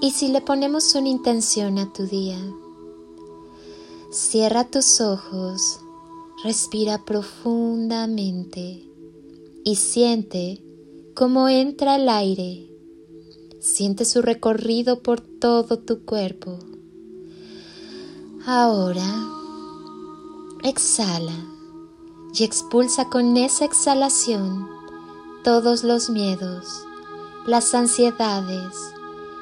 ¿Y si le ponemos una intención a tu día? Cierra tus ojos, respira profundamente y siente cómo entra el aire. Siente su recorrido por todo tu cuerpo. Ahora, exhala y expulsa con esa exhalación todos los miedos, las ansiedades,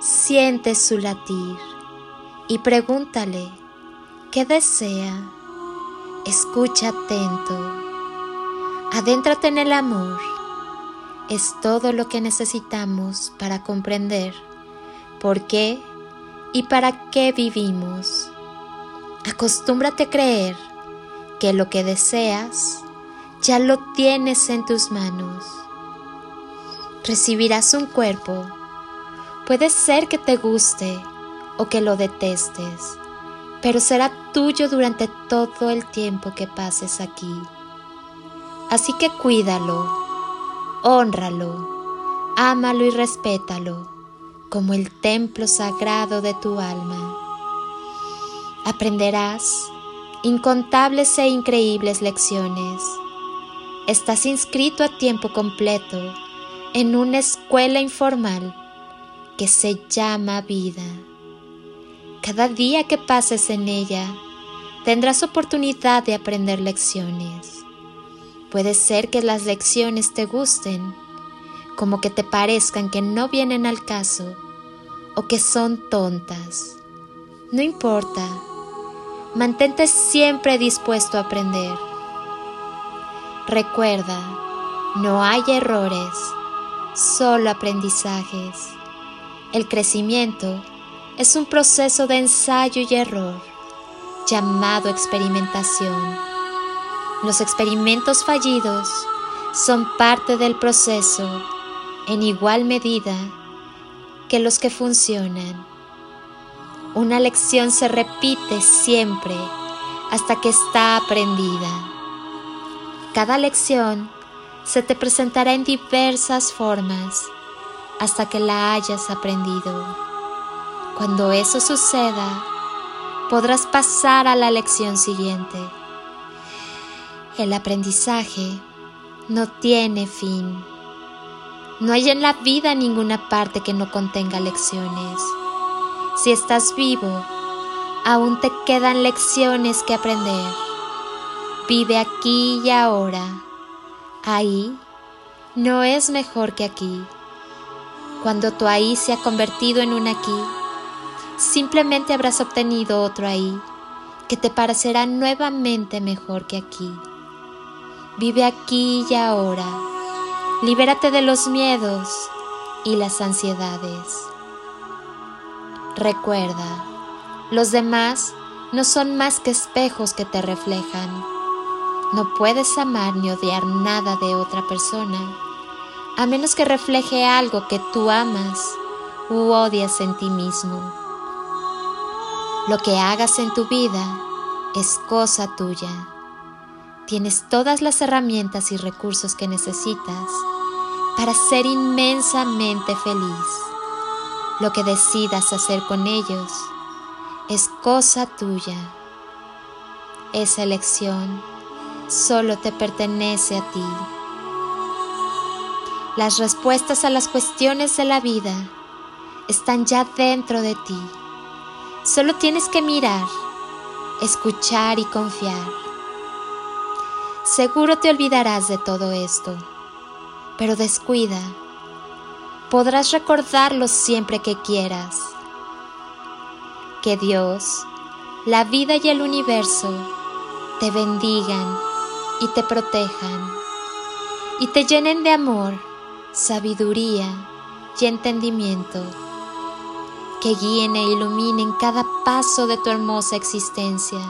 Siente su latir y pregúntale qué desea. Escucha atento. Adéntrate en el amor. Es todo lo que necesitamos para comprender por qué y para qué vivimos. Acostúmbrate a creer que lo que deseas ya lo tienes en tus manos. Recibirás un cuerpo Puede ser que te guste o que lo detestes, pero será tuyo durante todo el tiempo que pases aquí. Así que cuídalo, honralo, ámalo y respétalo como el templo sagrado de tu alma. Aprenderás incontables e increíbles lecciones. Estás inscrito a tiempo completo en una escuela informal que se llama vida. Cada día que pases en ella, tendrás oportunidad de aprender lecciones. Puede ser que las lecciones te gusten, como que te parezcan que no vienen al caso o que son tontas. No importa, mantente siempre dispuesto a aprender. Recuerda, no hay errores, solo aprendizajes. El crecimiento es un proceso de ensayo y error llamado experimentación. Los experimentos fallidos son parte del proceso en igual medida que los que funcionan. Una lección se repite siempre hasta que está aprendida. Cada lección se te presentará en diversas formas hasta que la hayas aprendido. Cuando eso suceda, podrás pasar a la lección siguiente. El aprendizaje no tiene fin. No hay en la vida ninguna parte que no contenga lecciones. Si estás vivo, aún te quedan lecciones que aprender. Vive aquí y ahora. Ahí no es mejor que aquí. Cuando tu ahí se ha convertido en un aquí, simplemente habrás obtenido otro ahí que te parecerá nuevamente mejor que aquí. Vive aquí y ahora. Libérate de los miedos y las ansiedades. Recuerda, los demás no son más que espejos que te reflejan. No puedes amar ni odiar nada de otra persona a menos que refleje algo que tú amas u odias en ti mismo. Lo que hagas en tu vida es cosa tuya. Tienes todas las herramientas y recursos que necesitas para ser inmensamente feliz. Lo que decidas hacer con ellos es cosa tuya. Esa elección solo te pertenece a ti. Las respuestas a las cuestiones de la vida están ya dentro de ti. Solo tienes que mirar, escuchar y confiar. Seguro te olvidarás de todo esto, pero descuida. Podrás recordarlo siempre que quieras. Que Dios, la vida y el universo te bendigan y te protejan y te llenen de amor, sabiduría y entendimiento que guíen e iluminen cada paso de tu hermosa existencia.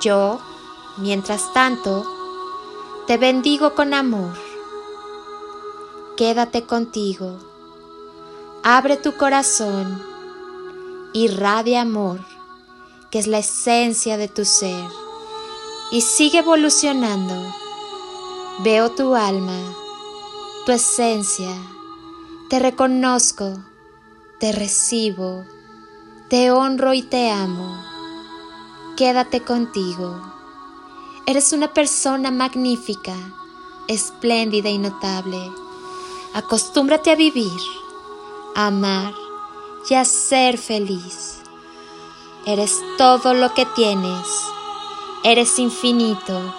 Yo, mientras tanto, te bendigo con amor. Quédate contigo. Abre tu corazón. Irradia amor, que es la esencia de tu ser. Y sigue evolucionando. Veo tu alma, tu esencia. Te reconozco te recibo, te honro y te amo. Quédate contigo. Eres una persona magnífica, espléndida y notable. Acostúmbrate a vivir, a amar y a ser feliz. Eres todo lo que tienes. Eres infinito.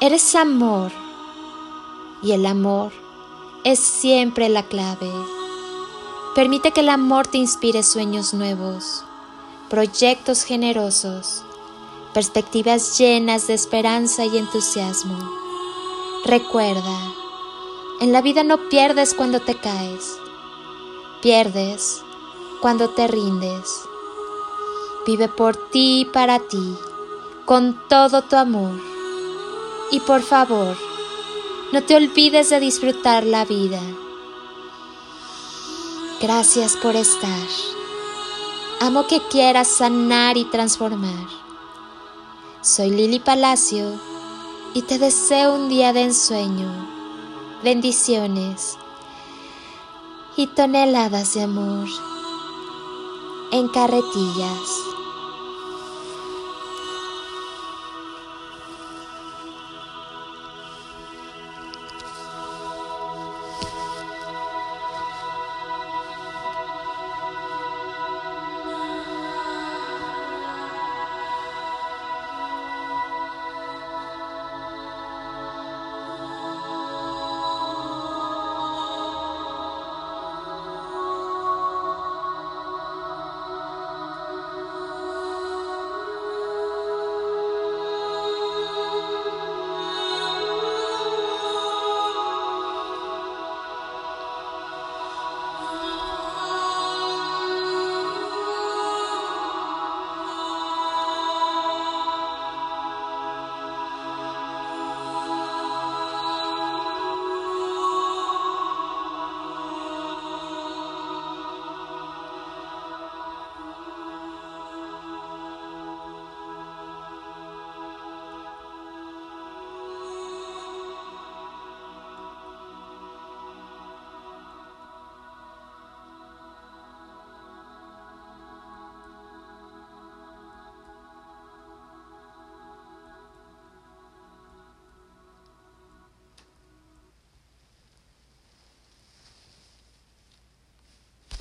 Eres amor. Y el amor es siempre la clave. Permite que el amor te inspire sueños nuevos, proyectos generosos, perspectivas llenas de esperanza y entusiasmo. Recuerda, en la vida no pierdes cuando te caes, pierdes cuando te rindes. Vive por ti y para ti, con todo tu amor. Y por favor, no te olvides de disfrutar la vida. Gracias por estar. Amo que quieras sanar y transformar. Soy Lili Palacio y te deseo un día de ensueño, bendiciones y toneladas de amor en carretillas.